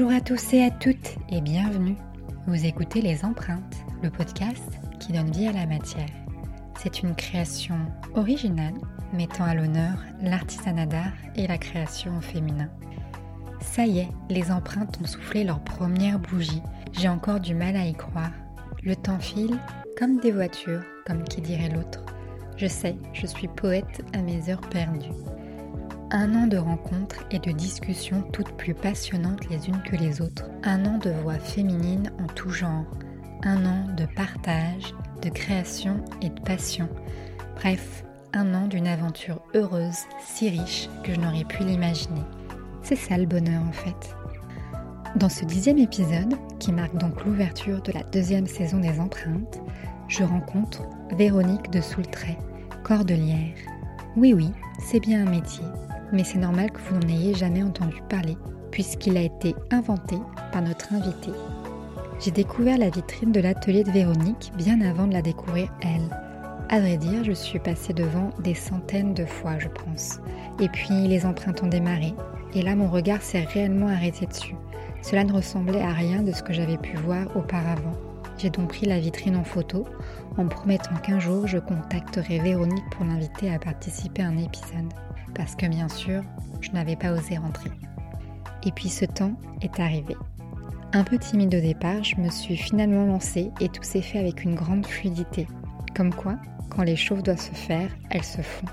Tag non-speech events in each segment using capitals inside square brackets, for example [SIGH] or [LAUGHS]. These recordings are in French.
Bonjour à tous et à toutes et bienvenue. Vous écoutez Les Empreintes, le podcast qui donne vie à la matière. C'est une création originale mettant à l'honneur l'artisanat d'art et la création au féminin. Ça y est, les empreintes ont soufflé leur première bougie. J'ai encore du mal à y croire. Le temps file comme des voitures, comme qui dirait l'autre. Je sais, je suis poète à mes heures perdues. Un an de rencontres et de discussions toutes plus passionnantes les unes que les autres. Un an de voix féminines en tout genre. Un an de partage, de création et de passion. Bref, un an d'une aventure heureuse, si riche que je n'aurais pu l'imaginer. C'est ça le bonheur en fait. Dans ce dixième épisode, qui marque donc l'ouverture de la deuxième saison des empreintes, je rencontre Véronique de Soultray, cordelière. Oui oui, c'est bien un métier, mais c'est normal que vous n'en ayez jamais entendu parler, puisqu'il a été inventé par notre invitée. J'ai découvert la vitrine de l'atelier de Véronique bien avant de la découvrir elle. À vrai dire, je suis passée devant des centaines de fois, je pense. Et puis les empreintes ont démarré, et là mon regard s'est réellement arrêté dessus. Cela ne ressemblait à rien de ce que j'avais pu voir auparavant. J'ai donc pris la vitrine en photo en promettant qu'un jour je contacterai Véronique pour l'inviter à participer à un épisode. Parce que bien sûr, je n'avais pas osé rentrer. Et puis ce temps est arrivé. Un peu timide au départ, je me suis finalement lancée et tout s'est fait avec une grande fluidité. Comme quoi, quand les choses doivent se faire, elles se font.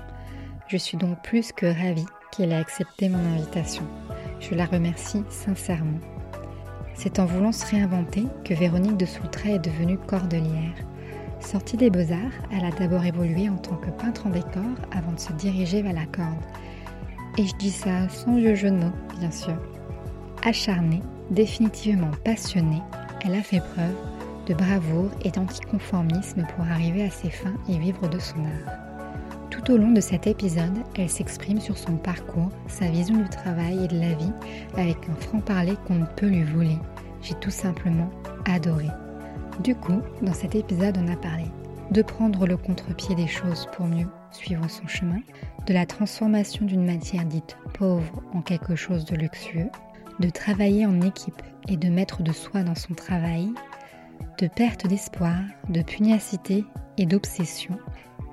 Je suis donc plus que ravie qu'elle ait accepté mon invitation. Je la remercie sincèrement. C'est en voulant se réinventer que Véronique de Soultray est devenue cordelière. Sortie des beaux-arts, elle a d'abord évolué en tant que peintre en décor avant de se diriger vers la corde. Et je dis ça sans jeu de mots, bien sûr. Acharnée, définitivement passionnée, elle a fait preuve de bravoure et d'anticonformisme pour arriver à ses fins et vivre de son art. Tout au long de cet épisode, elle s'exprime sur son parcours, sa vision du travail et de la vie avec un franc-parler qu'on ne peut lui voler. J'ai tout simplement adoré. Du coup, dans cet épisode, on a parlé de prendre le contre-pied des choses pour mieux suivre son chemin, de la transformation d'une matière dite pauvre en quelque chose de luxueux, de travailler en équipe et de mettre de soi dans son travail, de perte d'espoir, de pugnacité et d'obsession,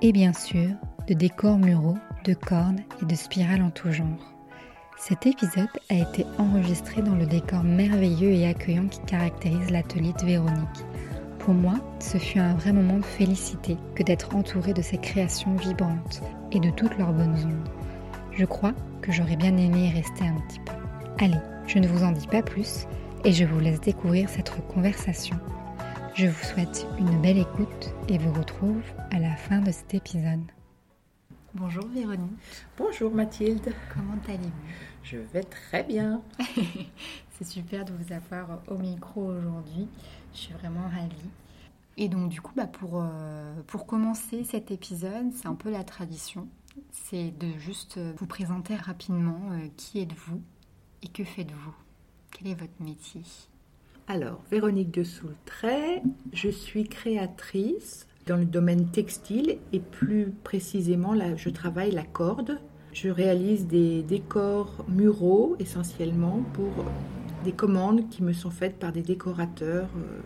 et bien sûr de décors muraux, de cordes et de spirales en tout genre. Cet épisode a été enregistré dans le décor merveilleux et accueillant qui caractérise l'atelier Véronique. Pour moi, ce fut un vrai moment de félicité que d'être entourée de ces créations vibrantes et de toutes leurs bonnes ondes. Je crois que j'aurais bien aimé y rester un petit peu. Allez, je ne vous en dis pas plus et je vous laisse découvrir cette conversation. Je vous souhaite une belle écoute et vous retrouve à la fin de cet épisode. Bonjour Véronique. Bonjour Mathilde. Comment allez-vous? Je vais très bien. [LAUGHS] C'est super de vous avoir au micro aujourd'hui. Je suis vraiment ravie. Et donc du coup, bah, pour, euh, pour commencer cet épisode, c'est un peu la tradition. C'est de juste vous présenter rapidement euh, qui êtes-vous et que faites-vous Quel est votre métier? Alors, Véronique de Soultray, je suis créatrice dans le domaine textile et plus précisément, je travaille la corde. Je réalise des décors muraux essentiellement pour des commandes qui me sont faites par des décorateurs euh,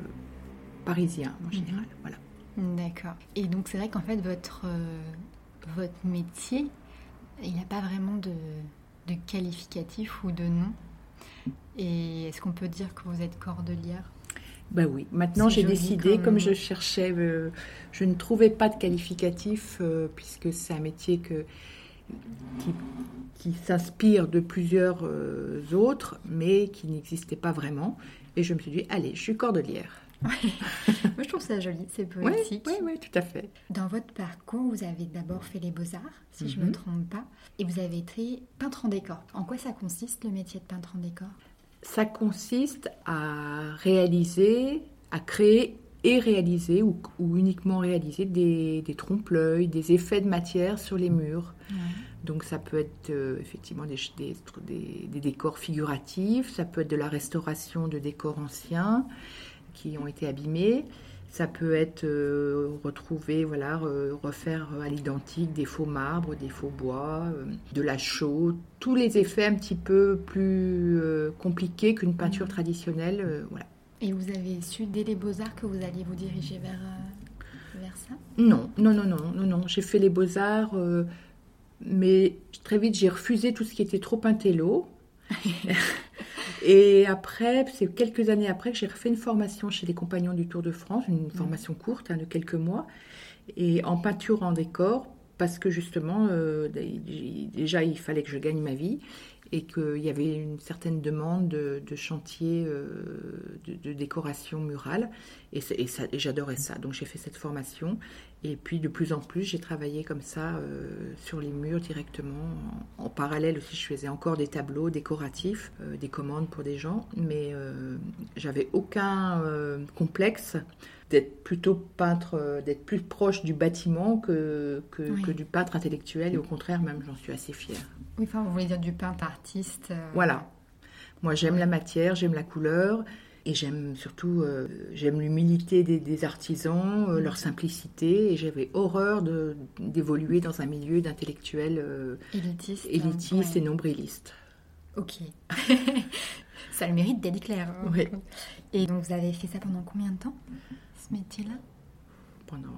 parisiens en général. Mhm. Voilà. D'accord. Et donc c'est vrai qu'en fait votre, euh, votre métier, il n'y a pas vraiment de, de qualificatif ou de nom. Et est-ce qu'on peut dire que vous êtes cordelière? Ben oui, maintenant j'ai décidé, comme... je cherchais, euh, je ne trouvais pas de qualificatif, puisque c'est un métier que, qui, qui s'inspire de plusieurs euh, autres, mais qui n'existait pas vraiment. Et je me suis dit, allez, je suis cordelière. [LAUGHS] Moi, je trouve ça joli, c'est poétique. Oui, oui, tout à fait. Dans votre parcours, vous avez d'abord fait les beaux-arts, si je ne me Mhm. trompe pas, et vous avez été peintre en décor. En quoi ça consiste le métier de peintre en décor? Ça consiste à réaliser, à créer et réaliser, ou, ou uniquement réaliser, des, des trompe-l'œil, des effets de matière sur les murs. Donc ça peut être euh, effectivement des, des, des- décors figuratifs, ça peut être de la restauration de décors anciens qui ont été abîmés, Ça peut être euh, retrouver, voilà, refaire à l'identique des faux marbres, des faux bois, de la chaux, tous les effets un petit peu plus compliqués qu'une peinture traditionnelle. voilà. Et vous avez su dès les beaux-arts que vous alliez vous diriger vers, vers ça? Non, non, non, non, non, non. J'ai fait les beaux-arts, mais très vite j'ai refusé tout ce qui était trop intello. [LAUGHS] Et après, c'est quelques années après que j'ai refait une formation chez les Compagnons du Tour de France, une mmh. formation courte hein, de quelques mois, et en peinture en décor, parce que justement, euh, déjà, il fallait que je gagne ma vie et qu'il y avait une certaine demande de, chantier euh, de, décoration murale. Et, j'adorais ça. Donc j'ai fait cette formation. Et puis de plus en plus, j'ai travaillé comme ça euh, sur les murs directement. En, parallèle aussi, je faisais encore des tableaux décoratifs, euh, des commandes pour des gens. Mais j'avais aucun complexe d'être plutôt peintre, d'être plus proche du bâtiment que, que, du peintre intellectuel. Et au contraire, même, j'en suis assez fière. Oui, enfin, vous voulez dire du peintre artiste. Euh, voilà. Moi, j'aime la matière, j'aime la couleur. Et j'aime surtout, euh, j'aime l'humilité des, artisans, euh, leur simplicité. Et j'avais horreur d'évoluer dans un milieu d'intellectuels élitistes élitiste et nombrilistes. Ok. [LAUGHS] ça le mérite d'être clair. Hein. Oui. Et donc, vous avez fait ça pendant combien de temps, ce métier-là? Pendant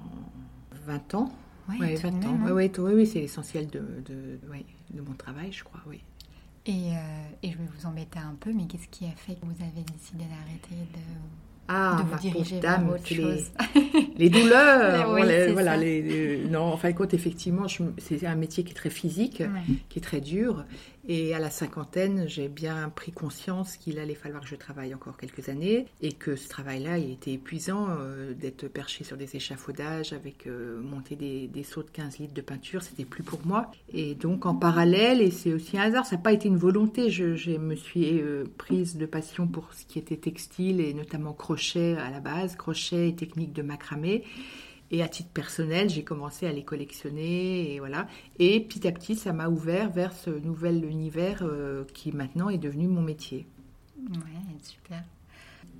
20 ans. Oui, 20 ans. Hein. oui, oui, c'est l'essentiel de, de, de, mon travail, je crois, oui. Et, euh, et, je vais vous embêter un peu, mais qu'est-ce qui a fait que vous avez décidé d'arrêter de, ah, de vous diriger vers autre chose? [LAUGHS] les, douleurs [LAUGHS] Voilà, les, non, en fin de compte, effectivement, c'est un métier qui est très physique, qui est très dur. Et à la cinquantaine, j'ai bien pris conscience qu'il allait falloir que je travaille encore quelques années et que ce travail-là, il était épuisant euh, d'être perché sur des échafaudages avec euh, monter des, des, de 15 litres de peinture, c'était plus pour moi. Et donc en parallèle, et c'est aussi un hasard, ça n'a pas été une volonté, je, je me suis euh, prise de passion pour ce qui était textile et notamment crochet à la base, crochet et technique de macramé. Et à titre personnel, j'ai commencé à les collectionner et voilà. Et petit à petit, ça m'a ouvert vers ce nouvel univers euh, qui maintenant est devenu mon métier. Ouais, super.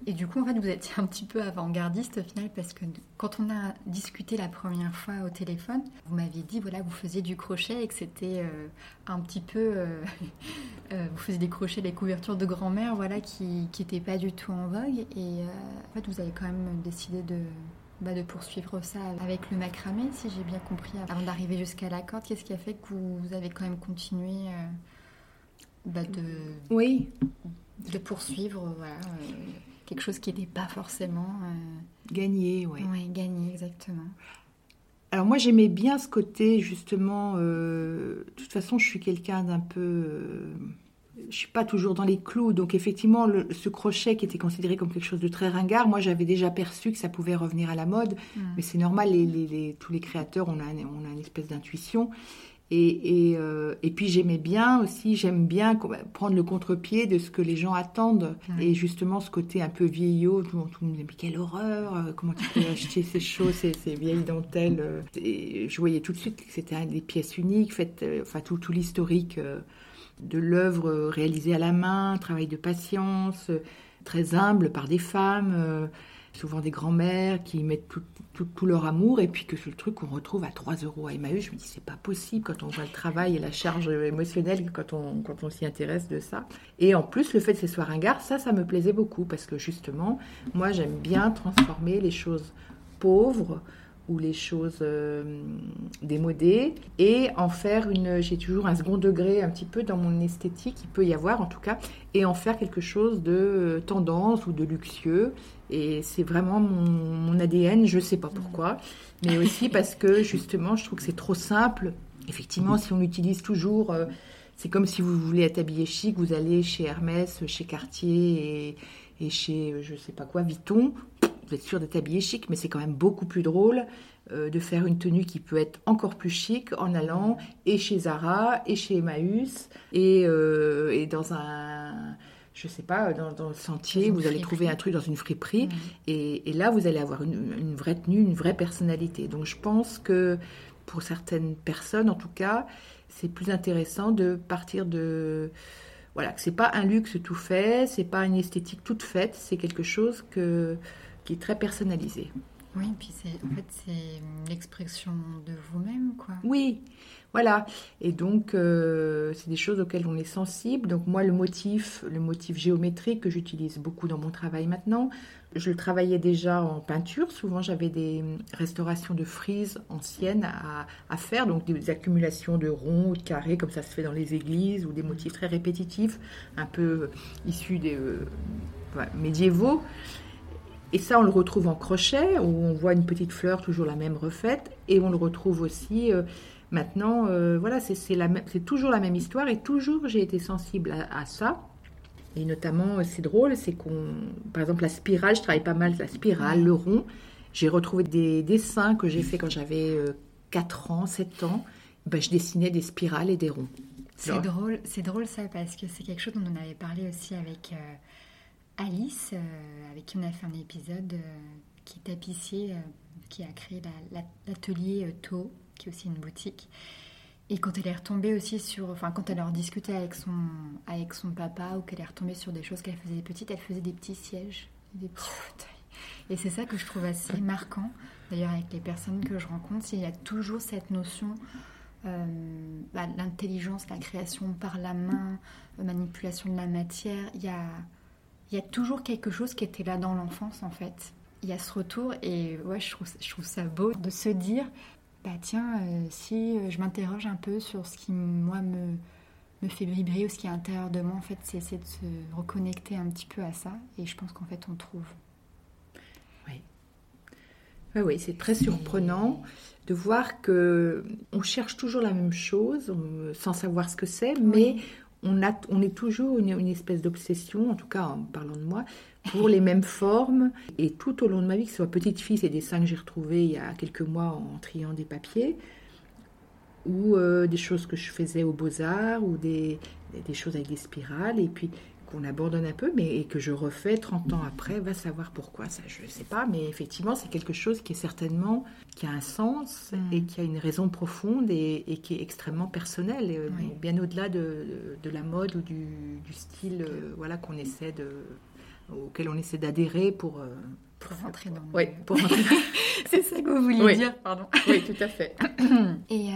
Et du coup, en fait, vous étiez un petit peu avant-gardiste au final parce que quand on a discuté la première fois au téléphone, vous m'aviez dit voilà, vous faisiez du crochet et que c'était euh, un petit peu, euh, [LAUGHS] vous faisiez des crochets, des couvertures de grand-mère, voilà, qui n'étaient pas du tout en vogue. Et en fait, vous avez quand même décidé de bah, de poursuivre ça avec le macramé, si j'ai bien compris, avant d'arriver jusqu'à la corde. Qu'est-ce qui a fait que vous avez quand même continué euh, bah, de, oui. de poursuivre voilà, euh, quelque chose qui n'était pas forcément... Euh, gagné, oui. Oui, gagné, exactement. Alors moi j'aimais bien ce côté justement, de toute façon je suis quelqu'un d'un peu je suis pas toujours dans les clous. Donc effectivement, ce crochet qui était considéré comme quelque chose de très ringard, moi j'avais déjà perçu que ça pouvait revenir à la mode. Mm. Mais c'est normal, les, tous les créateurs, on a, on a une espèce d'intuition. Et, et, euh, et, puis j'aimais bien aussi, j'aime bien prendre le contre-pied de ce que les gens attendent. Mm. Et justement, ce côté un peu vieillot, tout, le monde me dit mais quelle horreur, euh, comment tu peux acheter ces choses, ces, ces, vieilles dentelles. Euh. Et je voyais tout de suite que c'était des pièces uniques, faites, enfin tout, tout l'historique de l'œuvre réalisée à la main, travail de patience, très humble par des femmes, euh, souvent des grands-mères qui mettent tout, leur amour, et puis que le truc qu'on retrouve à 3 euros à Emmaüs. Je me dis, c'est pas possible quand on voit le travail et la charge émotionnelle quand on, s'y intéresse de ça. Et en plus, le fait que ce soit ringard, ça, ça me plaisait beaucoup, parce que justement, moi, j'aime bien transformer les choses pauvres les choses euh, démodées et en faire une j'ai toujours un second degré un petit peu dans mon esthétique il peut y avoir en tout cas et en faire quelque chose de euh, tendance ou de luxueux. Et c'est vraiment mon, ADN je sais pas pourquoi mais aussi parce que justement je trouve que c'est trop simple. Effectivement si on utilise toujours euh, c'est comme si vous voulez être habillé chic vous allez chez Hermès chez Cartier et, et chez je sais pas quoi Vuitton vous êtes sûr d'être habillé chic, mais c'est quand même beaucoup plus drôle euh, de faire une tenue qui peut être encore plus chic en allant et chez Zara et chez Emmaüs et, euh, et dans un je sais pas, dans, le sentier, vous allez trouver un truc dans une friperie, et, et, là, vous allez avoir une, une, vraie tenue, une vraie personnalité. Donc, je pense que pour certaines personnes, en tout cas, c'est plus intéressant de partir de, voilà, que c'est pas un luxe tout fait, c'est pas une esthétique toute faite, c'est quelque chose que qui est très personnalisé. Oui, puis c'est en fait c'est l'expression de vous-même, quoi. Oui, voilà. Et donc euh, c'est des choses auxquelles on est sensible. Donc moi le motif, le motif géométrique que j'utilise beaucoup dans mon travail maintenant, je le travaillais déjà en peinture. Souvent j'avais des restaurations de frises anciennes à, faire, donc des accumulations de ronds ou de carrés comme ça se fait dans les églises ou des motifs très répétitifs, un peu issus des euh, médiévaux. Et ça, on le retrouve en crochet, où on voit une petite fleur, toujours la même refaite. Et on le retrouve aussi euh, maintenant, euh, voilà, c'est toujours la même histoire. Et toujours, j'ai été sensible à, ça. Et notamment, euh, c'est drôle, c'est qu'on, par exemple, la spirale, je travaille pas mal la spirale, le rond. J'ai retrouvé des dessins que j'ai fait quand j'avais 4 ans, 7 ans. Ben, je dessinais des spirales et des ronds. C'est drôle, c'est drôle ça, parce que c'est quelque chose dont on avait parlé aussi avec... Alice, euh, avec qui on a fait un épisode, euh, qui est tapissier, euh, qui a créé l'atelier To, qui est aussi une boutique. Et quand elle est retombée aussi sur, enfin quand elle a discuté avec son, avec son papa ou qu'elle est retombée sur des choses qu'elle faisait petites, elle faisait des petits sièges, des petits fauteuils. Et c'est ça que je trouve assez [LAUGHS] marquant. D'ailleurs, avec les personnes que je rencontre, il y a toujours cette notion, bah, l'intelligence, la création par la main, manipulation de la matière. Il y a, il y a toujours quelque chose qui était là dans l'enfance en fait. Il y a ce retour et ouais, je trouve, je trouve ça beau de se dire, bah tiens, euh, si euh, je m'interroge un peu sur ce qui moi me, me fait vibrer ou ce qui est à l'intérieur de moi, en fait, c'est de se reconnecter un petit peu à ça et je pense qu'en fait on trouve. Oui. Oui, oui c'est très surprenant de voir que on cherche toujours la même chose sans savoir ce que c'est, mais on, a, on est toujours une, espèce d'obsession, en tout cas en parlant de moi, pour les mêmes formes. Et tout au long de ma vie, que ce soit petite fille, c'est des dessins que j'ai retrouvés il y a quelques mois en triant des papiers, ou euh, des choses que je faisais aux beaux-arts, ou des, des, choses avec des spirales. Et puis qu'on abandonne un peu, mais et que je refais 30 ans après, va savoir pourquoi, ça je ne sais pas, mais effectivement c'est quelque chose qui est certainement, qui a un sens mm. et qui a une raison profonde et, qui est extrêmement personnel, euh, bien au-delà de, de, la mode ou du, du style euh, voilà, qu'on essaie de, auquel on essaie d'adhérer pour... Euh, pour rentrer dans Oui, pour rentrer. [LAUGHS] c'est ça que vous vouliez dire, pardon. Oui, tout à fait. Et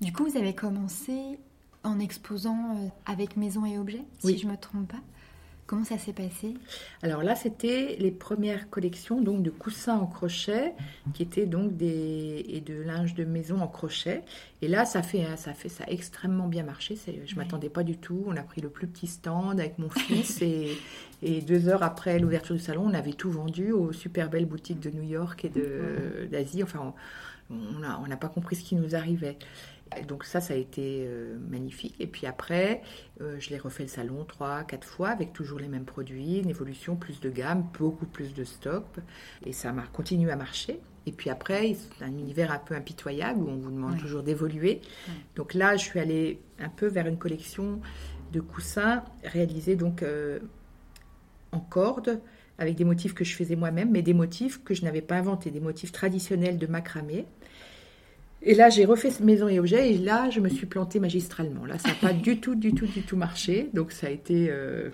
du coup, vous avez commencé en exposant euh, avec maison et objets, si je ne me trompe pas. Comment ça s'est passé? Alors là, c'était les premières collections donc de coussins en crochet, qui étaient donc des et de linge de maison en crochet. Et là, ça fait ça fait ça a extrêmement bien marché. Je ne m'attendais pas du tout. On a pris le plus petit stand avec mon fils [LAUGHS] et, et deux heures après l'ouverture du salon, on avait tout vendu aux super belles boutiques de New York et d'Asie. Enfin, on n'a on pas compris ce qui nous arrivait. Donc ça, ça a été euh, magnifique. Et puis après, euh, je l'ai refait le salon trois, quatre fois avec toujours les mêmes produits, une évolution, plus de gamme, beaucoup plus de stock. Et ça a continué à marcher. Et puis après, c'est un univers un peu impitoyable où on vous demande toujours d'évoluer. Donc là, je suis allée un peu vers une collection de coussins réalisés donc euh, en corde avec des motifs que je faisais moi-même, mais des motifs que je n'avais pas inventés, des motifs traditionnels de macramé et là, j'ai refait maison et objet et là, je me suis plantée magistralement. Là, ça n'a pas du tout, du tout, du tout marché. Donc, ça a été, euh,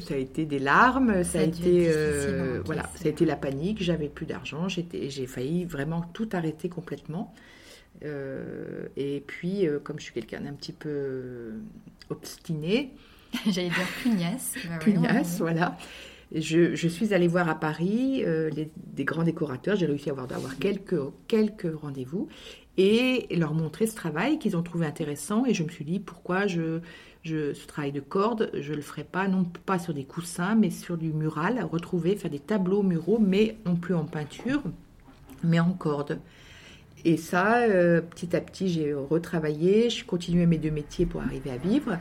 ça a été des larmes, ça, a été, euh, voilà, ça a été la panique. J'avais plus d'argent, j'ai failli vraiment tout arrêter complètement. Euh, et puis, comme je suis quelqu'un d'un petit peu obstiné, [LAUGHS] j'allais dire pugnace, bah pugnace, voilà. Je, suis allée voir à Paris des grands décorateurs. J'ai réussi à avoir, quelques, quelques rendez-vous et leur montrer ce travail qu'ils ont trouvé intéressant. Et je me suis dit, pourquoi ce travail de corde, je ne le ferai pas, non pas sur des coussins, mais sur du mural, retrouver, faire des tableaux muraux, mais non plus en peinture, mais en corde. Et ça, euh, petit à petit, j'ai retravaillé, je continuais mes deux métiers pour arriver à vivre,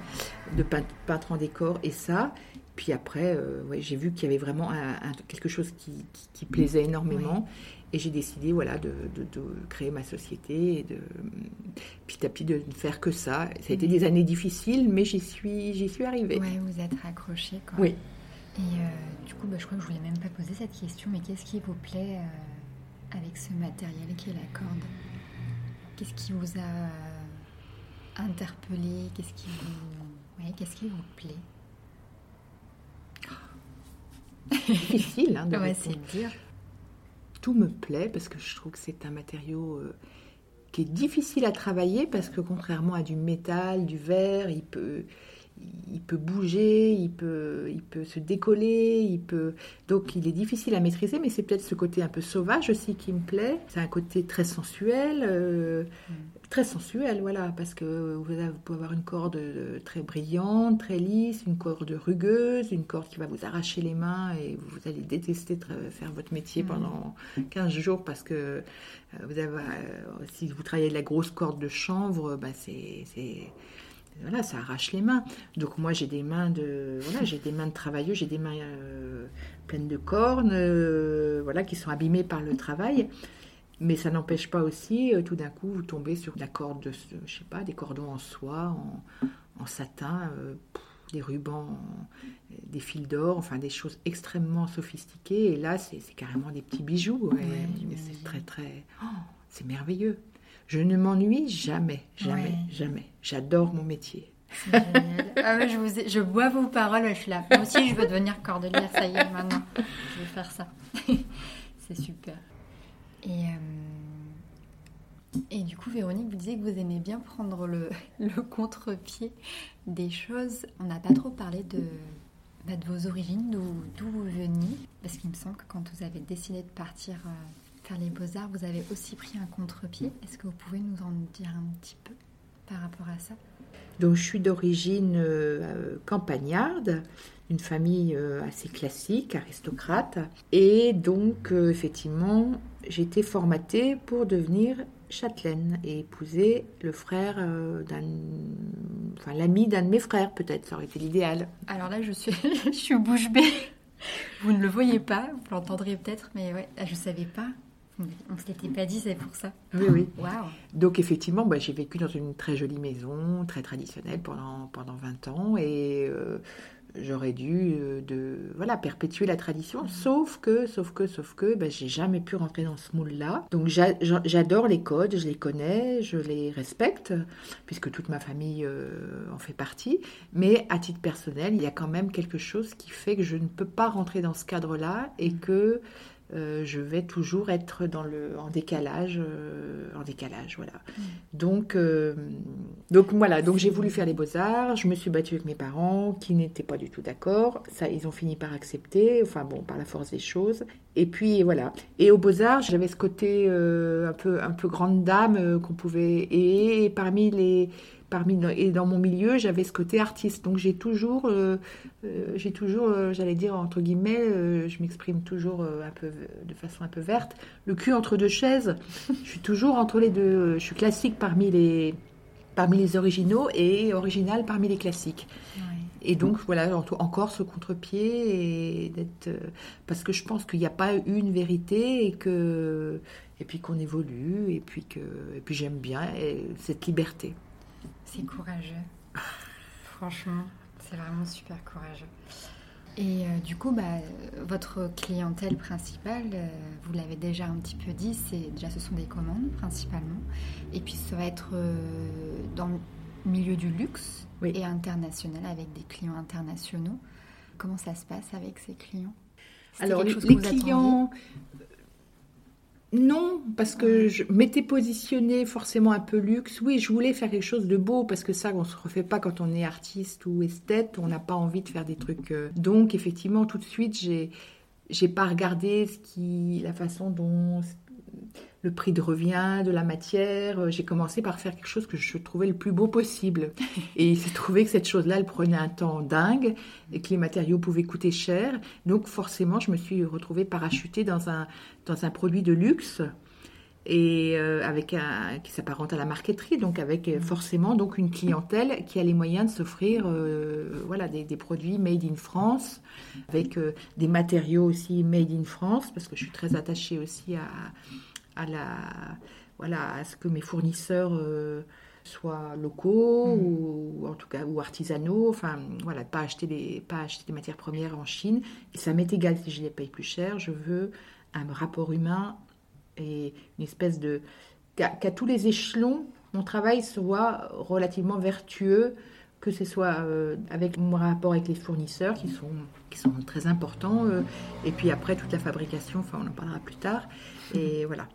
de peintre en décor et ça. Puis après, euh, j'ai vu qu'il y avait vraiment quelque chose qui, qui, plaisait énormément. Et j'ai décidé voilà, de, créer ma société et de petit à petit de ne faire que ça. Ça a été des années difficiles, mais j'y suis, j'y suis arrivée. Oui, vous êtes raccrochée. Quoi. Oui. Et euh, du coup, bah, je crois que je ne voulais même pas poser cette question, mais qu'est-ce qui vous plaît euh, avec ce matériel qui est la corde? Qu'est-ce qui vous a interpellé Qu'est-ce qui vous, qu'est-ce qui vous plaît? Difficile hein, de ouais, c'est dur. tout me plaît parce que je trouve que c'est un matériau euh, qui est difficile à travailler parce que contrairement à du métal, du verre, il peut, il peut bouger, il peut, il peut se décoller, il peut. Donc il est difficile à maîtriser, mais c'est peut-être ce côté un peu sauvage aussi qui me plaît. C'est un côté très sensuel, euh, mm. Très sensuel, voilà, parce que vous, pouvez avoir une corde très brillante, très lisse, une corde rugueuse, une corde qui va vous arracher les mains et vous allez détester faire votre métier mm. pendant 15 jours parce que euh, vous avez, euh, si vous travaillez de la grosse corde de chanvre, bah c'est voilà, ça arrache les mains. Donc moi j'ai des mains de voilà, j'ai des mains de travailleux, j'ai des mains euh, pleines de cornes, euh, voilà, qui sont abîmées par le travail. Mais ça n'empêche pas aussi, euh, tout d'un coup, vous tombez sur la corde de, je sais pas, des cordons en soie, en, satin, des rubans, des fils d'or, enfin des choses extrêmement sophistiquées. Et là, c'est carrément des petits bijoux. c'est très très, oh, c'est merveilleux. Je ne m'ennuie jamais, jamais, jamais. J'adore mon métier. Ah je, vous je bois vos paroles, je suis là. Moi aussi, je veux devenir cordelière, ça y est, maintenant. Je vais faire ça. [LAUGHS] C'est super. Et, euh, et du coup, Véronique, vous disiez que vous aimez bien prendre le, [LAUGHS] le contre-pied des choses. On n'a pas trop parlé de, bah, de vos origines, d'où vous veniez. Parce qu'il me semble que quand vous avez décidé de partir euh, faire les beaux-arts, vous avez aussi pris un contre-pied. Est-ce que vous pouvez nous en dire un petit peu par rapport à ça? Donc, je suis d'origine euh, campagnarde, une famille euh, assez classique, aristocrate. Et donc, euh, effectivement, j'ai été formatée pour devenir châtelaine et épouser le frère d'un. Enfin, l'ami d'un de mes frères, peut-être. Ça aurait été l'idéal. Alors là, je suis, [LAUGHS] je suis bouche bée. Vous ne le voyez pas, vous l'entendrez peut-être, mais ouais, je ne savais pas on ne se l'était pas dit, c'est pour ça. Oui, oui. Donc effectivement, bah, j'ai vécu dans une très jolie maison, très traditionnelle pendant, pendant 20 ans et euh, j'aurais dû euh, de, voilà, perpétuer la tradition, sauf que, sauf que, sauf que, bah, j'ai jamais pu rentrer dans ce moule-là. Donc j'adore les codes, je les connais, je les respecte, puisque toute ma famille euh, en fait partie. Mais à titre personnel, il y a quand même quelque chose qui fait que je ne peux pas rentrer dans ce cadre-là et que euh, je vais toujours être dans le, en décalage, euh, en décalage, voilà. Mm. Donc, euh, donc voilà, donc j'ai voulu faire les beaux arts. Je me suis battue avec mes parents qui n'étaient pas du tout d'accord. Ça, ils ont fini par accepter. Enfin bon, par la force des choses. Et puis voilà. Et aux beaux arts, j'avais ce côté un peu, un peu grande dame qu'on pouvait. et parmi les et dans mon milieu, j'avais ce côté artiste. Donc j'ai toujours, euh, euh, j'ai toujours, euh, j'allais dire entre guillemets, je m'exprime toujours un peu de façon un peu verte, le cul entre deux chaises. je suis toujours entre les deux. Je suis classique parmi les parmi les originaux et original parmi les classiques. Et donc voilà, encore ce contre-pied et d'être parce que je pense qu'il n'y a pas une vérité et que et puis qu'on évolue et puis que et puis j'aime bien cette liberté. C'est courageux. [LAUGHS] Franchement, c'est vraiment super courageux. Et euh, du coup, bah, votre clientèle principale, euh, vous l'avez déjà un petit peu dit, c'est déjà ce sont des commandes principalement. Et puis ça va être euh, dans le milieu du luxe et international avec des clients internationaux. Comment ça se passe avec ces clients? Alors les, clients, non, parce que je m'étais positionnée forcément un peu luxe. Oui, je voulais faire quelque chose de beau parce que ça, on se refait pas quand on est artiste ou esthète. On n'a pas envie de faire des trucs. Euh. Donc, effectivement, tout de suite, j'ai j'ai pas regardé ce qui, la façon dont le prix de revient de la matière. Euh, j'ai commencé par faire quelque chose que je trouvais le plus beau possible. [LAUGHS] Et il s'est trouvé que cette chose-là, elle prenait un temps dingue et que les matériaux pouvaient coûter cher. Donc forcément, je me suis retrouvée parachutée dans un, dans un produit de luxe et euh, avec un, qui s'apparente à la marqueterie, donc avec euh, forcément donc une clientèle qui a les moyens de s'offrir voilà des, des, produits made in France, avec des matériaux aussi made in France, parce que je suis très attachée aussi à à la voilà à ce que mes fournisseurs euh, soient locaux mm. ou, en tout cas ou artisanaux. Enfin voilà pas acheter des pas acheter des matières premières en Chine. Et ça m'est égal si je les paye plus cher. Je veux un rapport humain et une espèce de qu'à tous les échelons mon travail soit relativement vertueux que ce soit euh, avec mon rapport avec les fournisseurs qui sont, qui sont très importants, euh, et puis après toute la fabrication, enfin on en parlera plus tard, et voilà.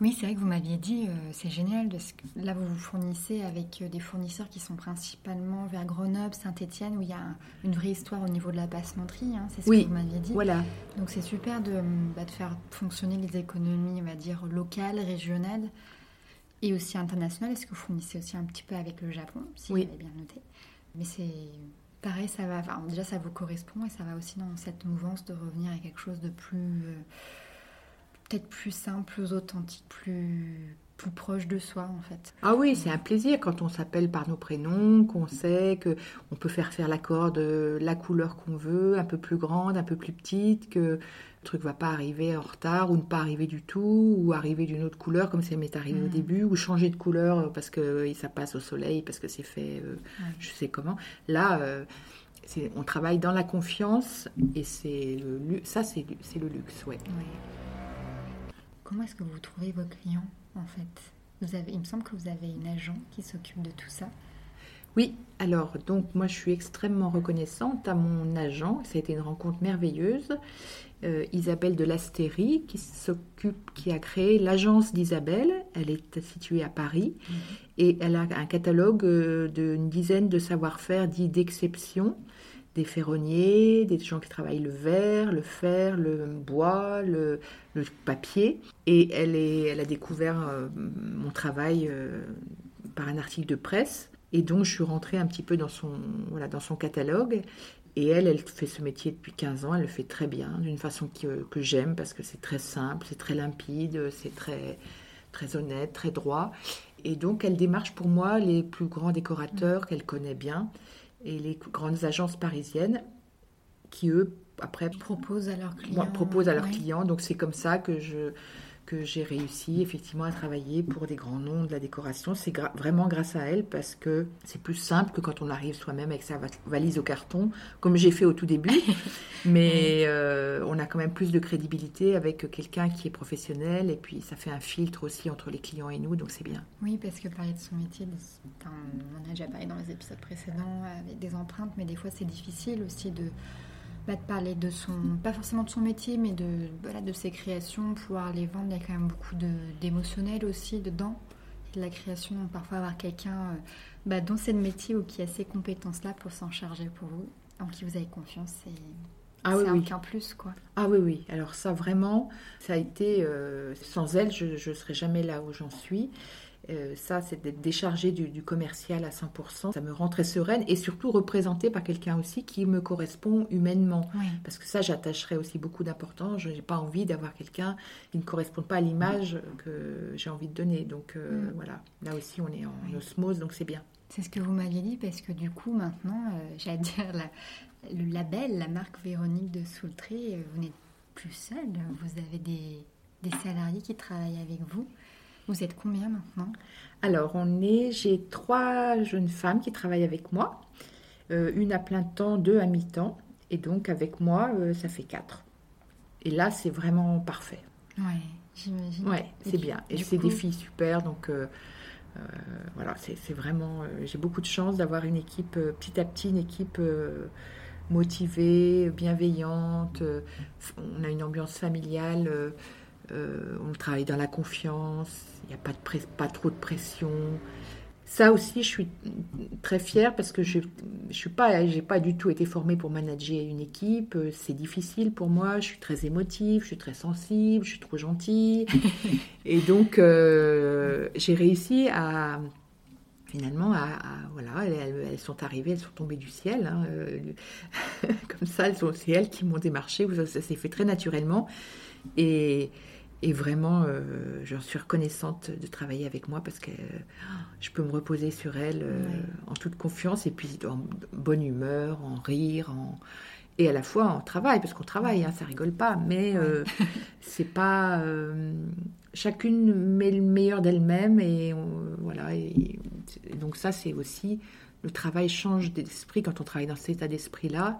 Oui, c'est vrai que vous m'aviez dit, euh, c'est génial, parce que là vous vous fournissez avec des fournisseurs qui sont principalement vers Grenoble, Saint-Étienne, où il y a une vraie histoire au niveau de la passementerie, hein, c'est ce Oui, que vous m'aviez dit. Voilà. Donc c'est super de, bah, de faire fonctionner les économies, on va dire, locales, régionales et aussi internationales. Est-ce que vous fournissez aussi un petit peu avec le Japon, si Oui. j'avais bien noté? Mais c'est pareil, ça va, enfin, déjà ça vous correspond et ça va aussi dans cette mouvance de revenir à quelque chose de plus, euh, peut-être plus simple, plus authentique, plus, plus proche de soi en fait. Ah oui, c'est un plaisir quand on s'appelle par nos prénoms, qu'on sait que on peut faire faire la corde la couleur qu'on veut, un peu plus grande, un peu plus petite, que le truc va pas arriver en retard ou ne pas arriver du tout, ou arriver d'une autre couleur comme ça m'est arrivé au Mhm. début, ou changer de couleur euh, parce que euh, ça passe au soleil, parce que c'est fait, euh, je sais comment. Là, euh, on travaille dans la confiance et c'est ça c'est le luxe, ouais. Ouais. Comment est-ce que vous trouvez vos clients en fait? Vous avez, Il me semble que vous avez une agent qui s'occupe de tout ça. Oui, alors donc moi je suis extrêmement reconnaissante à mon agent. Ça a été une rencontre merveilleuse. Euh, Isabelle de l'Astérie qui s'occupe, qui a créé l'agence d'Isabelle. Elle est située à Paris et elle a un catalogue euh, d'une dizaine de savoir-faire dits d'exception. Des ferronniers, des gens qui travaillent le verre, le fer, le bois, le, papier. Et elle, a découvert euh, mon travail euh, par un article de presse. Et donc, je suis rentrée un petit peu dans son, catalogue. Et elle, elle fait ce métier depuis 15 ans. Elle le fait très bien, d'une façon que, que j'aime, parce que c'est très simple, c'est très limpide, c'est très, très honnête, très droit. Et donc, elle démarche pour moi les plus grands décorateurs qu'elle connaît bien et les grandes agences parisiennes qui, eux, après, Propose à leurs clients. moi, proposent à leurs ouais. clients. Donc, c'est comme ça que je que j'ai réussi effectivement à travailler pour des grands noms de la décoration. C'est gra- vraiment grâce à elle parce que c'est plus simple que quand on arrive soi-même avec sa va- valise au carton, comme j'ai fait au tout début. [LAUGHS] Mais euh, on a quand même plus de crédibilité avec quelqu'un qui est professionnel et puis ça fait un filtre aussi entre les clients et nous, donc c'est bien. Oui, parce que parler de son métier, on en a déjà parlé dans les épisodes précédents avec des empreintes, mais des fois c'est difficile aussi de, bah, de parler de son, pas forcément de son métier, mais de, voilà, de ses créations, pouvoir les vendre. Il y a quand même beaucoup d'émotionnel aussi dedans, et de la création. Donc parfois avoir quelqu'un euh, bah, dont c'est le métier ou qui a ces compétences-là pour s'en charger pour vous, en qui vous avez confiance, c'est Ah oui, un oui. qu'un plus, quoi. Ah oui, oui. Alors ça, vraiment, ça a été... euh, sans elle, je ne serais jamais là où j'en suis. Euh, ça, c'est d'être déchargée du, du commercial à 100%. Ça me rend très sereine et surtout représentée par quelqu'un aussi qui me correspond humainement. Oui. Parce que ça, j'attacherais aussi beaucoup d'importance. Je n'ai pas envie d'avoir quelqu'un qui ne correspond pas à l'image que j'ai envie de donner. Donc euh, Mm. voilà, là aussi, on est en Oui. osmose, donc c'est bien. C'est ce que vous m'aviez dit parce que du coup maintenant, euh, j'allais dire la- le label, la marque Véronique de Soultré, vous n'êtes plus seul. Vous avez des, des salariés qui travaillent avec vous. Vous êtes combien maintenant? Alors, on est, j'ai trois jeunes femmes qui travaillent avec moi, Euh, une à plein temps, deux à mi-temps, et donc avec moi, euh, ça fait quatre. Et là, c'est vraiment parfait. Ouais, j'imagine. Ouais, c'est bien. Et c'est coup- des filles super, donc euh, voilà, c'est vraiment. j'ai beaucoup de chance d'avoir une équipe petit à petit, une équipe motivée, bienveillante. on a une ambiance familiale. Euh, on travaille dans la confiance. Il n'y a pas, de press- pas trop de pression. Ça aussi, je suis très fière parce que je je suis pas, du tout été formée pour manager une équipe. Euh, C'est difficile pour moi. Je suis très émotive, je suis très sensible, je suis trop gentille. [LAUGHS] Et donc, euh, j'ai réussi à finalement, à, à- voilà, elles, sont arrivées, elles sont tombées du ciel. hein, euh, [LAUGHS] comme ça, elles sont- c'est elles qui m'ont démarché. Ça, ça s'est fait très naturellement. Et, et vraiment, euh, j'en suis reconnaissante de travailler avec moi parce que euh, je peux me reposer sur elles euh, Ouais. en toute confiance et puis en bonne humeur, en rire, en... et à la fois en travail, parce qu'on travaille, hein, ça rigole pas, mais euh, [LAUGHS] c'est pas. euh, chacune met le meilleur d'elle-même et on- voilà. Et, et donc, ça, c'est aussi. Le travail change d'esprit quand on travaille dans cet état d'esprit-là.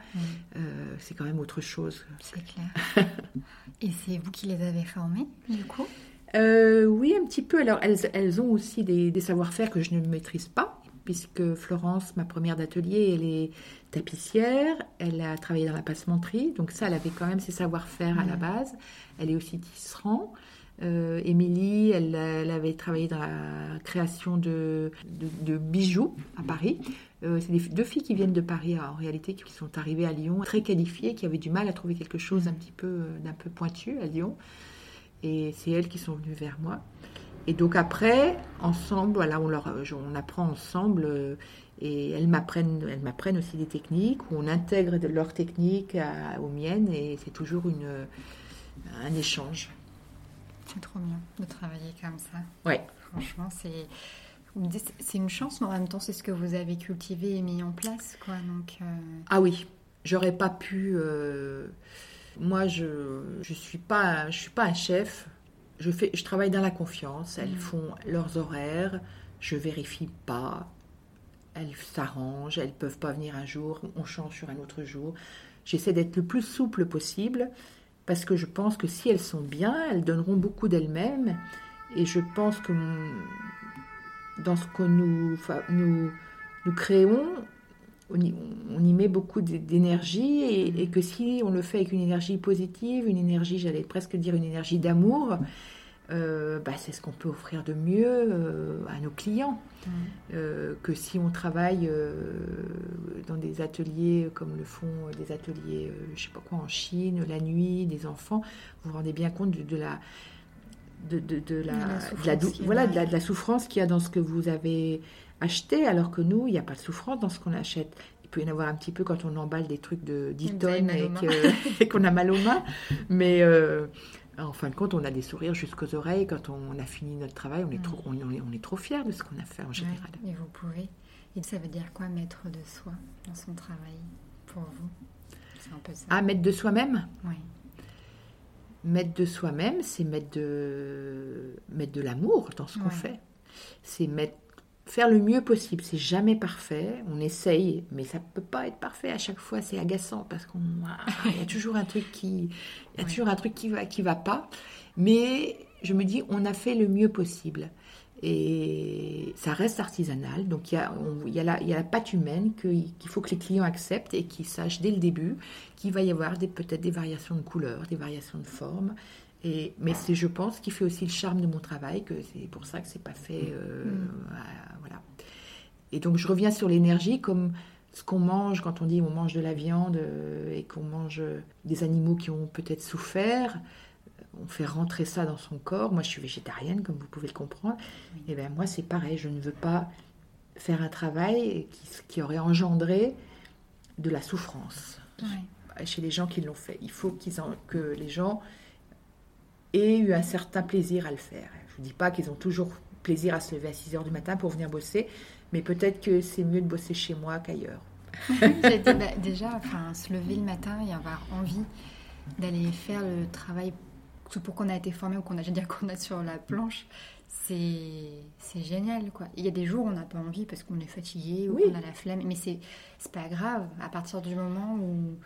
Euh, c'est quand même autre chose. c'est clair. [LAUGHS] Et c'est vous qui les avez formés, du coup? Euh, oui, un petit peu. Alors, elles, elles ont aussi des, des savoir-faire que je ne maîtrise pas. puisque Florence, ma première d'atelier, elle est tapissière, elle a travaillé dans la passementerie, donc ça, elle avait quand même ses savoir-faire à la base. Elle est aussi tisserand. Euh, Émilie, elle, avait travaillé dans la création de, bijoux à Paris. Euh, c'est deux filles qui viennent de Paris en réalité, qui sont arrivées à Lyon, très qualifiées, qui avaient du mal à trouver quelque chose un petit peu euh, d'un peu pointu à Lyon. Et c'est elles qui sont venues vers moi. Et donc après, ensemble, voilà, on, leur, on apprend ensemble et elles m'apprennent, elles m'apprennent aussi des techniques où on intègre leurs techniques aux miennes et c'est toujours un échange. C'est trop bien de travailler comme ça. Ouais. Franchement, c'est c'est une chance, mais en même temps, c'est ce que vous avez cultivé et mis en place, quoi. Donc. Euh, ah oui, j'aurais pas pu. Euh, moi, je je suis pas je suis pas un chef. Je fais je travaille dans la confiance. Elles mm. font leurs horaires. Je vérifie pas. Elles s'arrangent. Elles peuvent pas venir un jour. On change sur un autre jour. J'essaie d'être le plus souple possible parce que je pense que si elles sont bien, elles donneront beaucoup d'elles-mêmes. Et je pense que dans ce que nous, créons, on y, met beaucoup d'énergie et, que si on le fait avec une énergie positive, une énergie, j'allais presque dire une énergie d'amour, euh, bah, c'est ce qu'on peut offrir de mieux euh, à nos clients. Mmh. Euh, que si on travaille dans des ateliers comme le font des ateliers, je sais pas quoi, en Chine, la nuit, des enfants, vous vous rendez bien compte de, la de, de, la, voilà, de la, de la souffrance qu'il y a dans ce que vous avez acheté, alors que nous, il n'y a pas de souffrance dans ce qu'on achète. Il peut y en avoir un petit peu quand on emballe des trucs de 10 tonnes [LAUGHS] et qu'on a mal aux mains, mais en fin de compte, on a des sourires jusqu'aux oreilles. Quand on a fini notre travail, on est, trop, on, est, on est trop fiers de ce qu'on a fait en général. et vous pouvez. Et ça veut dire quoi, mettre de soi dans son travail pour vous? C'est un peu ça. Ah, mettre de soi-même? Oui. Mettre de soi-même, c'est mettre de, mettre de l'amour dans ce qu'on fait. C'est mettre faire le mieux possible. C'est jamais parfait. On essaye, mais ça peut pas être parfait à chaque fois. C'est agaçant parce qu'on y a toujours un truc qui, il y a toujours un truc qui va qui va pas. Mais je me dis, on a fait le mieux possible. Et ça reste artisanal, donc il y a, il y a, la, il y a la pâte humaine qu'il faut que les clients acceptent et qu'ils sachent dès le début qu'il va y avoir peut-être des variations de couleurs, des variations de formes, mais c'est, je pense, qui fait aussi le charme de mon travail, que c'est pour ça que c'est pas fait. Euh, mm. voilà. Et donc je reviens sur l'énergie comme ce qu'on mange quand on dit on mange de la viande euh, et qu'on mange des animaux qui ont peut-être souffert. On fait rentrer ça dans son corps. Moi, je suis végétarienne, comme vous pouvez le comprendre. Et bien moi, c'est pareil. Je ne veux pas faire un travail qui, aurait engendré de la souffrance chez les gens qui l'ont fait. Il faut qu'ils que les gens et eu un certain plaisir à le faire. Je ne vous dis pas qu'ils ont toujours plaisir à se lever à 6 heures du matin pour venir bosser, mais peut-être que c'est mieux de bosser chez moi qu'ailleurs. [LAUGHS] Bah, déjà, enfin, se lever le matin et avoir envie d'aller faire le travail tout pour qu'on a été formé ou qu'on a dire qu'on a sur la planche, c'est génial quoi. Il y a des jours où on n'a pas envie parce qu'on est fatigué ou qu'on a la flemme, mais c'est pas grave à partir du moment où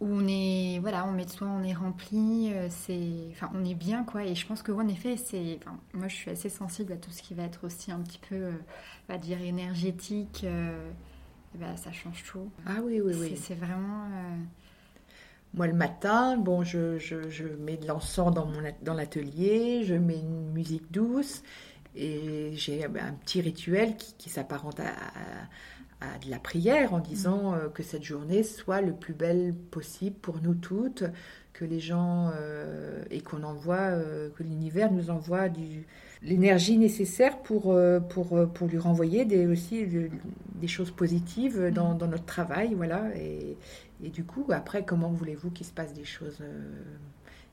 où on est voilà on met de soi on est rempli euh, c'est enfin on est bien quoi. Et je pense que en effet c'est enfin, moi je suis assez sensible à tout ce qui va être aussi un petit peu euh, on va dire énergétique euh, ben, ça change tout. Ah oui oui oui. C'est vraiment moi le matin bon je, je, je mets de l'encens dans mon dans l'atelier je mets une musique douce et j'ai un petit rituel qui, qui s'apparente à à de la prière en disant mm. euh, que cette journée soit le plus belle possible pour nous toutes, que les gens euh, et qu'on envoie, euh, que l'univers nous envoie du, l'énergie nécessaire pour, pour, pour lui renvoyer des, aussi des choses positives mm. dans, dans, notre travail. Voilà. Et, et, du coup, après, comment voulez-vous qu'il se passe des choses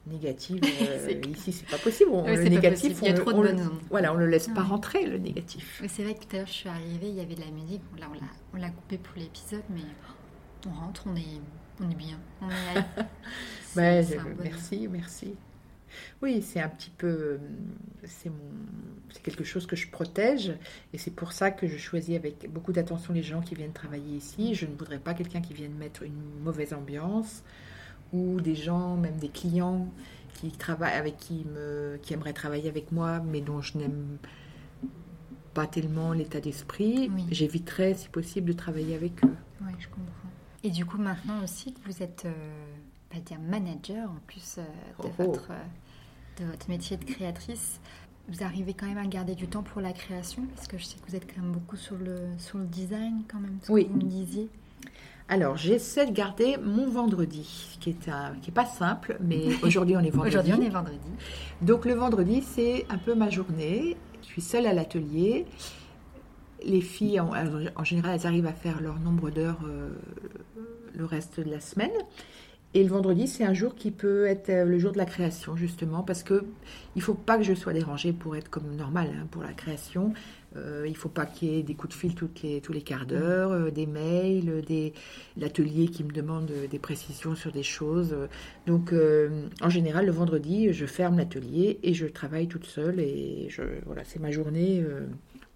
négative. [LAUGHS] Euh, ici, c'est pas possible. le négatif, il y a trop de Voilà, on le laisse pas rentrer, le négatif. c'est vrai que tout à l'heure, je suis arrivée, il y avait de la musique. là, on l'a coupé pour l'épisode, mais on rentre, on est, on est bien. [LAUGHS] merci, merci. Oui, c'est un petit peu, c'est mon, c'est quelque chose que je protège, et c'est pour ça que je choisis avec beaucoup d'attention les gens qui viennent travailler ici. Je ne voudrais pas quelqu'un qui vienne mettre une mauvaise ambiance ou des gens, même des clients qui travaillent avec qui me, qui aimeraient travailler avec moi, mais dont je n'aime pas tellement l'état d'esprit, Oui. j'éviterais, si possible, de travailler avec eux. Oui, je comprends. Et du coup, maintenant aussi que vous êtes, euh, pas dire manager en plus euh, de, Oh, oh. votre, euh, de votre métier de créatrice, vous arrivez quand même à garder du temps pour la création Parce que je sais que vous êtes quand même beaucoup sur le, sur le design quand même, ce Oui. que vous me disiez. Alors, j'essaie de garder mon vendredi, qui est, un, qui est pas simple, mais [LAUGHS] aujourd'hui on est vendredi. Aujourd'hui, on est vendredi. Donc le vendredi, c'est un peu ma journée. Je suis seule à l'atelier. Les filles, en, en général, elles arrivent à faire leur nombre d'heures euh, le reste de la semaine. Et le vendredi, c'est un jour qui peut être euh, le jour de la création, justement, parce que il faut pas que je sois dérangée pour être comme normal hein, pour la création. Euh, il faut pas qu'il y ait des coups de fil toutes les, tous les quarts d'heure, euh, des mails, euh, des l'atelier qui me demande des précisions sur des choses. Donc, en général, le vendredi, je ferme l'atelier et je travaille toute seule. Et je, voilà, c'est ma journée,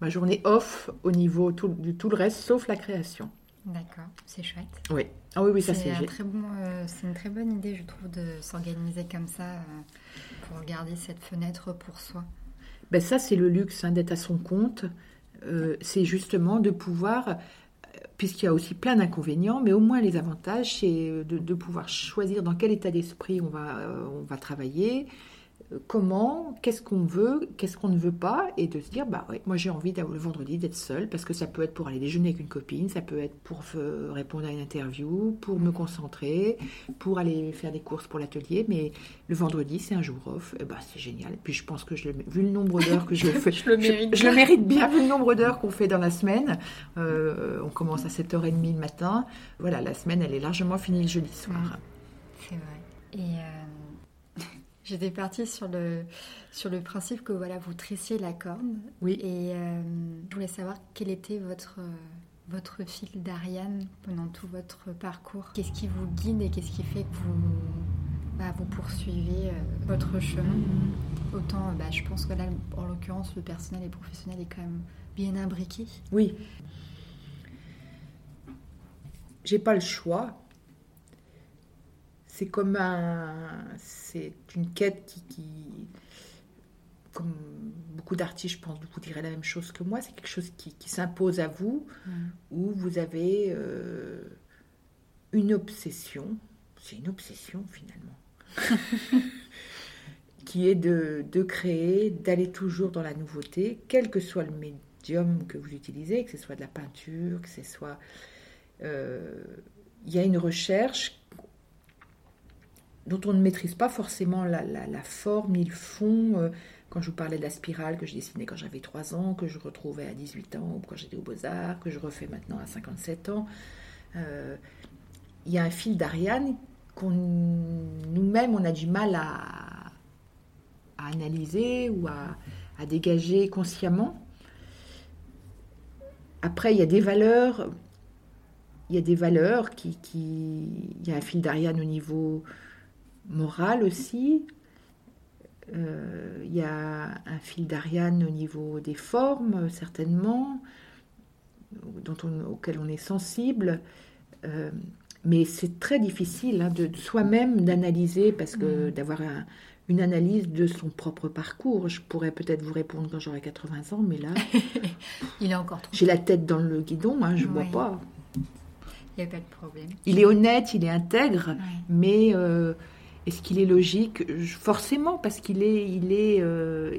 ma journée off au niveau tout, du tout le reste, sauf la création. D'accord, c'est chouette. Oui. Ah oui, oui, ça c'est c'est. un très bon, euh, c'est une très bonne idée, je trouve, de s'organiser comme ça euh, pour garder cette fenêtre pour soi. Ben ça, c'est le luxe hein, d'être à son compte. Euh, c'est justement de pouvoir, euh, puisqu'il y a aussi plein d'inconvénients, mais au moins les avantages, c'est de, de pouvoir choisir dans quel état d'esprit on va, euh, travailler, euh, comment, qu'est-ce qu'on veut, qu'est-ce qu'on ne veut pas, et de se dire, bah ouais, moi j'ai envie d'avoir le vendredi d'être seule, parce que ça peut être pour aller déjeuner avec une copine, ça peut être pour euh, répondre à une interview, pour me concentrer, pour aller faire des courses pour l'atelier, mais le vendredi c'est un jour off, et bah c'est génial. Puis je pense que je vu le nombre d'heures que je [LAUGHS] fais, Je le mérite je, le mérite bien vu le nombre d'heures qu'on fait dans la semaine. Euh, on commence à 7h30 le matin. Voilà, la semaine elle est largement finie le jeudi soir. C'est vrai. Et euh, j'étais partie sur le, sur le principe que voilà, vous tressiez la corne. Oui. Et euh, je voulais savoir quel était votre, euh, votre fil d'Ariane pendant tout votre parcours. Qu'est-ce qui vous guide et qu'est-ce qui fait que vous, bah, vous poursuivez euh, votre chemin? Autant, bah, je pense que là, en l'occurrence, le personnel et le professionnel est quand même bien imbriqué. Oui. J'ai pas le choix. C'est comme un. C'est une quête qui. qui- comme beaucoup d'artistes, je pense, vous diraient la même chose que moi. C'est quelque chose qui, qui s'impose à vous, où vous avez euh, une obsession. C'est une obsession finalement. [LAUGHS] qui est de, de créer, d'aller toujours dans la nouveauté, quel que soit le médium que vous utilisez, que ce soit de la peinture, que ce soit... euh, Il y a une recherche dont on ne maîtrise pas forcément la, forme ni le fond. euh, Quand je vous parlais de la spirale que je dessinais quand j'avais 3 ans, que je retrouvais à 18 ans, ou quand j'étais aux Beaux-Arts, que je refais maintenant à 57 ans, euh, il y a un fil d'Ariane qu'on nous-mêmes on a du mal à, analyser ou à, dégager consciemment. Après, il y a des valeurs, il y a des valeurs qui il y a un fil d'Ariane au niveau moral aussi. Euh, il y a un fil d'Ariane au niveau des formes, certainement, dont on- auquel on est sensible. Euh, mais c'est très difficile hein, de, de soi-même d'analyser, parce que d'avoir un- une analyse de son propre parcours. Je pourrais peut-être vous répondre quand j'aurai 80 ans, mais là, [LAUGHS] Il est encore trop. j'ai la tête dans le guidon, hein, je ne Oui. vois pas. Il n'y a pas de problème. Il est honnête, il est intègre, mais euh, est-ce qu'il est logique? Forcément, parce qu'il est, il est, euh,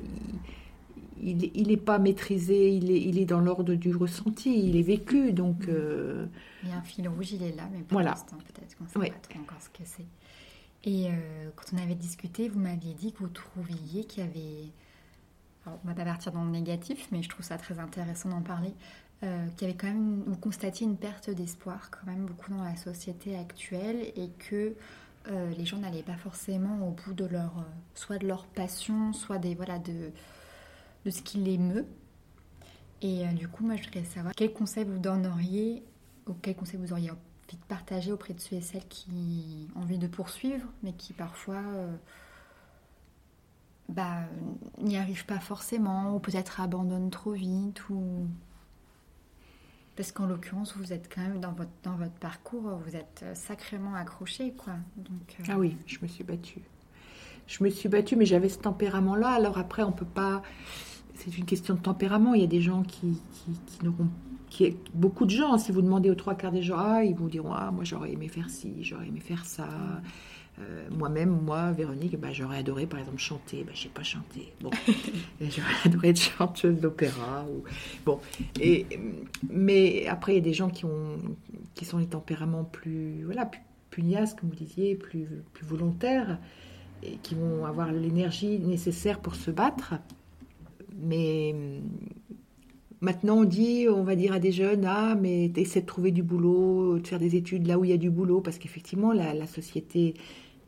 il, il- il est pas maîtrisé, il est, il est dans l'ordre du ressenti, il est vécu, donc euh, Il y a un fil rouge, il est là, mais pour Voilà. l'instant, peut-être qu'on ne sait pas trop encore ce que c'est. Et euh, quand on avait discuté, vous m'aviez dit que vous trouviez qu'il y avait. Alors, on va pas partir dans le négatif, mais je trouve ça très intéressant d'en parler. euh, qu'il y avait quand même. Vous constatiez une perte d'espoir, quand même, beaucoup dans la société actuelle, et que euh, les gens n'allaient pas forcément au bout de leur. euh, soit de leur passion, soit des. Voilà, de, ce qui les meut. Et euh, du coup, moi, je voudrais savoir quel conseil vous donneriez, ou quel conseil vous auriez envie de partager auprès de ceux et celles qui ont envie de poursuivre, mais qui parfois bah, n'y arrivent pas forcément, ou peut-être abandonnent trop vite, ou... Parce qu'en l'occurrence, vous êtes quand même dans votre, dans votre parcours, vous êtes euh, sacrément accroché, quoi. Euh, ah oui, je me suis battue. Je me suis battue, mais j'avais ce tempérament-là. Alors après, on peut pas. c'est une question de tempérament. Il y a des gens qui, qui, n'auront qui beaucoup de gens, si vous demandez aux trois quarts des gens, ah, ils vous diront ah moi j'aurais aimé faire ci, j'aurais aimé faire ça. Euh, moi-même, moi, Véronique, bah, j'aurais adoré par exemple chanter. Bah, je sais pas chanter. Bon, [LAUGHS] j'aurais adoré être chanteuse d'opéra. Ou... Bon, et mais après il y a des gens qui ont qui sont des tempéraments plus voilà plus pugnaces, comme vous disiez, plus plus volontaires et qui vont avoir l'énergie nécessaire pour se battre. Mais Maintenant, on dit, on va dire à des jeunes, ah, mais essaie de trouver du boulot, de faire des études là où il y a du boulot, parce qu'effectivement, la, société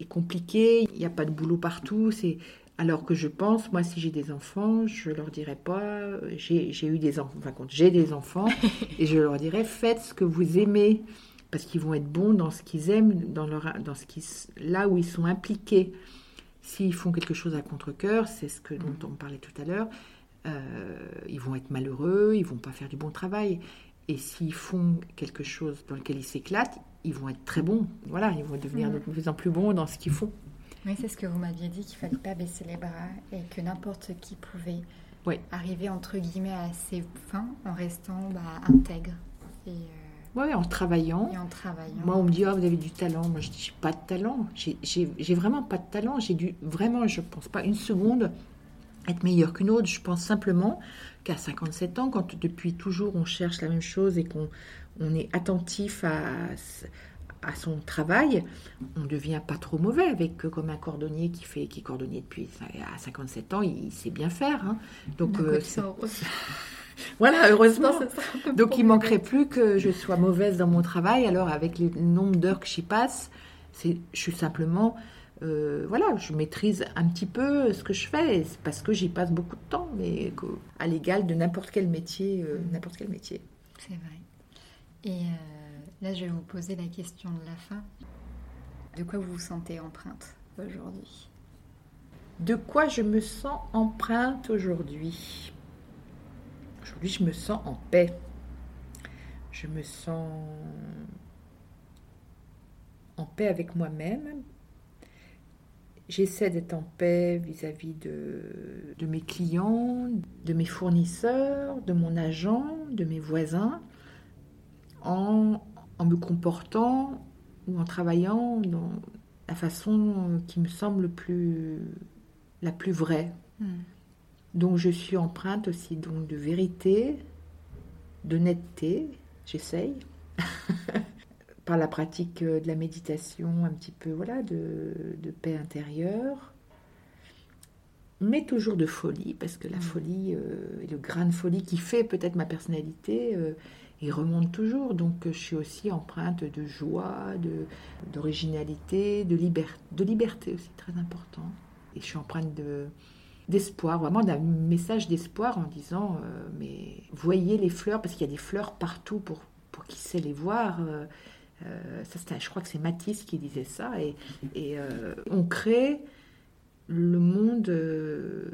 est compliquée, il n'y a pas de boulot partout. C'est alors que je pense, moi, si j'ai des enfants, je leur dirais pas, j'ai eu des enfants, enfin, j'ai des enfants, [LAUGHS] et je leur dirais, faites ce que vous aimez, parce qu'ils vont être bons dans ce qu'ils aiment, dans leur, dans ce qui, là où ils sont impliqués. S'ils font quelque chose à contre-coeur, c'est ce que dont on parlait tout à l'heure, euh, ils vont être malheureux, ils vont pas faire du bon travail. Et s'ils font quelque chose dans lequel ils s'éclatent, ils vont être très bons. Voilà, ils vont devenir mm. de plus en plus bons dans ce qu'ils font. Oui, c'est ce que vous m'aviez dit, qu'il fallait pas baisser les bras et que n'importe qui pouvait arriver entre guillemets à ses fins en restant bah, intègre. Et, euh, Oui, en travaillant. Et en travaillant. Moi, on me dit, oh, vous avez du talent. Moi, je dis, pas de talent. J'ai vraiment pas de talent. J'ai dû, vraiment, je pense pas une seconde être meilleur qu'une autre. Je pense simplement qu'à 57 ans, quand depuis toujours on cherche la même chose et qu'on on est attentif à, à son travail, on devient pas trop mauvais avec euh, comme un cordonnier qui fait qui est cordonnier depuis à 57 ans, il, sait bien faire. Hein. Donc euh, [LAUGHS] voilà, heureusement. Donc il manquerait plus que je sois mauvaise dans mon travail. Alors avec le nombre d'heures que j'y passe, c'est je suis simplement euh, voilà, je maîtrise un petit peu ce que je fais parce que j'y passe beaucoup de temps, mais à l'égal de n'importe quel métier, euh, n'importe quel métier. C'est vrai. Et euh, là, je vais vous poser la question de la fin. De quoi vous vous sentez empreinte aujourd'hui? De quoi je me sens empreinte aujourd'hui? Aujourd'hui, je me sens en paix. Je me sens en paix avec moi-même J'essaie d'être en paix vis-à-vis de, mes clients, de mes fournisseurs, de mon agent, de mes voisins, en, me comportant ou en travaillant dans la façon qui me semble plus, la plus vraie. Hmm. Donc je suis empreinte aussi donc de vérité, d'honnêteté, j'essaye. [LAUGHS] par la pratique euh, de la méditation, un petit peu voilà, de, paix intérieure, mais toujours de folie, parce que la mm. folie euh, et le grain de folie qui fait peut-être ma personnalité, euh, il remonte toujours. Donc je suis aussi empreinte de joie, de, d'originalité, de, de liberté aussi, très important. Et je suis empreinte de, d'espoir, vraiment d'un message d'espoir en disant, mais voyez les fleurs, parce qu'il y a des fleurs partout pour, pour qui sait les voir. Euh, je crois que c'est Matisse qui disait ça. Et, euh, on crée le monde. Euh,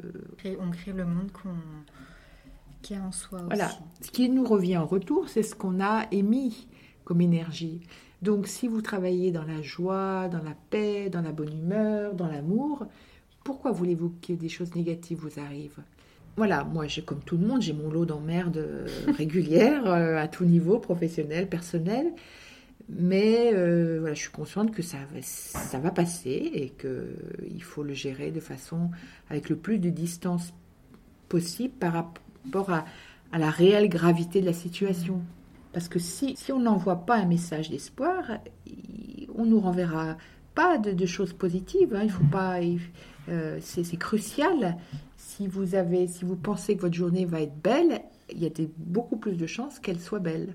on crée le monde qu'on qui est en soi voilà. Ce qui nous revient en retour, c'est ce qu'on a émis comme énergie. Donc, si vous travaillez dans la joie, dans la paix, dans la bonne humeur, dans l'amour, pourquoi voulez-vous que des choses négatives vous arrivent? Voilà, moi, j'ai comme tout le monde, j'ai mon lot d'emmerdes régulières [LAUGHS] à tout niveau, professionnel, personnel. Mais euh, voilà, je suis consciente que ça, ça va passer et qu'il faut le gérer de façon avec le plus de distance possible par rapport à, à la réelle gravité de la situation. Parce que si, si on n'envoie pas un message d'espoir, on nous renverra pas de, choses positives. Hein. Il faut pas, euh, c'est crucial. Si vous avez, si vous pensez que votre journée va être belle, il y a des, beaucoup plus de chances qu'elle soit belle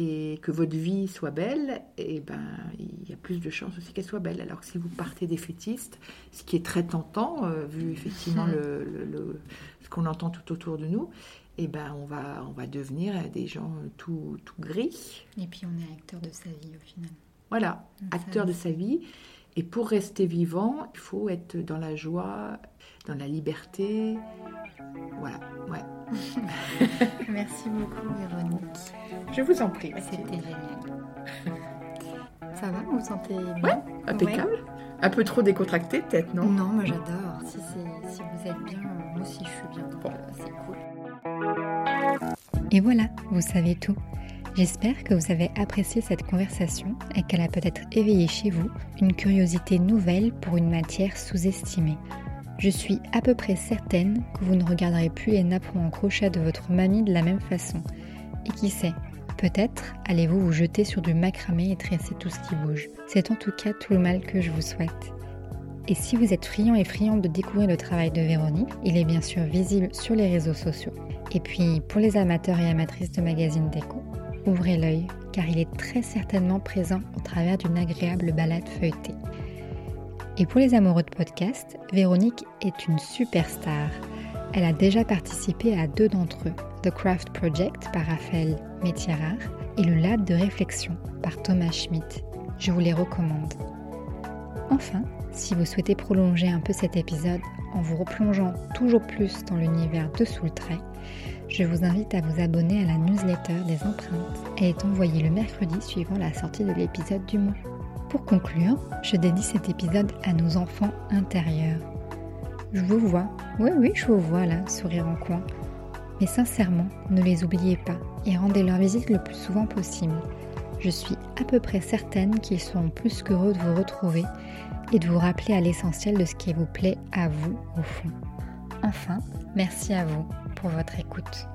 et que votre vie soit belle, et eh ben il y a plus de chances aussi qu'elle soit belle. Alors que si vous partez défaitiste, ce qui est très tentant, euh, vu effectivement hmm. le, ce qu'on entend tout autour de nous, et eh ben on va, on va devenir des gens tout, tout gris. Et puis on est acteur de sa vie au final. Voilà, acteur de sa vie. Et pour rester vivant, il faut être dans la joie, dans la liberté. Voilà, ouais. [LAUGHS] Merci beaucoup, Véronique. Je vous en prie. C'était génial. Ça va, vous vous sentez bien? Ouais, impeccable. Un peu trop décontracté, peut-être, non? Non, moi j'adore. Si, si vous êtes bien, moi aussi je suis bien. Bon. Et voilà, vous savez tout. J'espère que vous avez apprécié cette conversation et qu'elle a peut-être éveillé chez vous une curiosité nouvelle pour une matière sous-estimée. Je suis à peu près certaine que vous ne regarderez plus les napperons en crochet de votre mamie de la même façon. Et qui sait, peut-être allez-vous vous jeter sur du macramé et tresser tout ce qui bouge. C'est en tout cas tout le mal que je vous souhaite. Et si vous êtes friand et friand de découvrir le travail de Véronique, il est bien sûr visible sur les réseaux sociaux. Et puis, pour les amateurs et amatrices de magazines déco, ouvrez l'œil, car il est très certainement présent au travers d'une agréable balade feuilletée. Et pour les amoureux de podcast, Véronique est une superstar. Elle a déjà participé à deux d'entre eux, The Craft Project par Raphaël Métierard et le Lab de réflexion par Thomas Schmidt. Je vous les recommande. Enfin, si vous souhaitez prolonger un peu cet épisode en vous replongeant toujours plus dans l'univers de Sous le Trait, je vous invite à vous abonner à la newsletter des empreintes. Elle est envoyée le mercredi suivant la sortie de l'épisode du mois. Pour conclure, je dédie cet épisode à nos enfants intérieurs. Je vous vois, oui oui, je vous vois là, sourire en coin. Mais sincèrement, ne les oubliez pas et rendez leur visite le plus souvent possible. Je suis à peu près certaine qu'ils seront plus qu'heureux de vous retrouver et de vous rappeler à l'essentiel de ce qui vous plaît à vous au fond. Enfin, merci à vous pour votre écoute.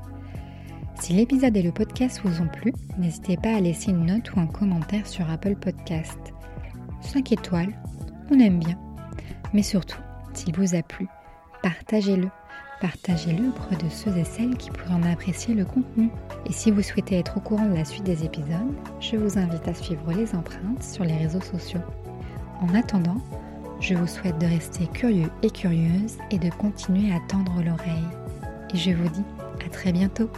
Si l'épisode et le podcast vous ont plu, n'hésitez pas à laisser une note ou un commentaire sur Apple Podcast. 5 étoiles, on aime bien. Mais surtout, s'il vous a plu, partagez-le. Partagez-le de ceux et celles qui pourraient en apprécier le contenu. Et si vous souhaitez être au courant de la suite des épisodes, je vous invite à suivre les empreintes sur les réseaux sociaux. En attendant, je vous souhaite de rester curieux et curieuse et de continuer à tendre l'oreille. Et je vous dis à très bientôt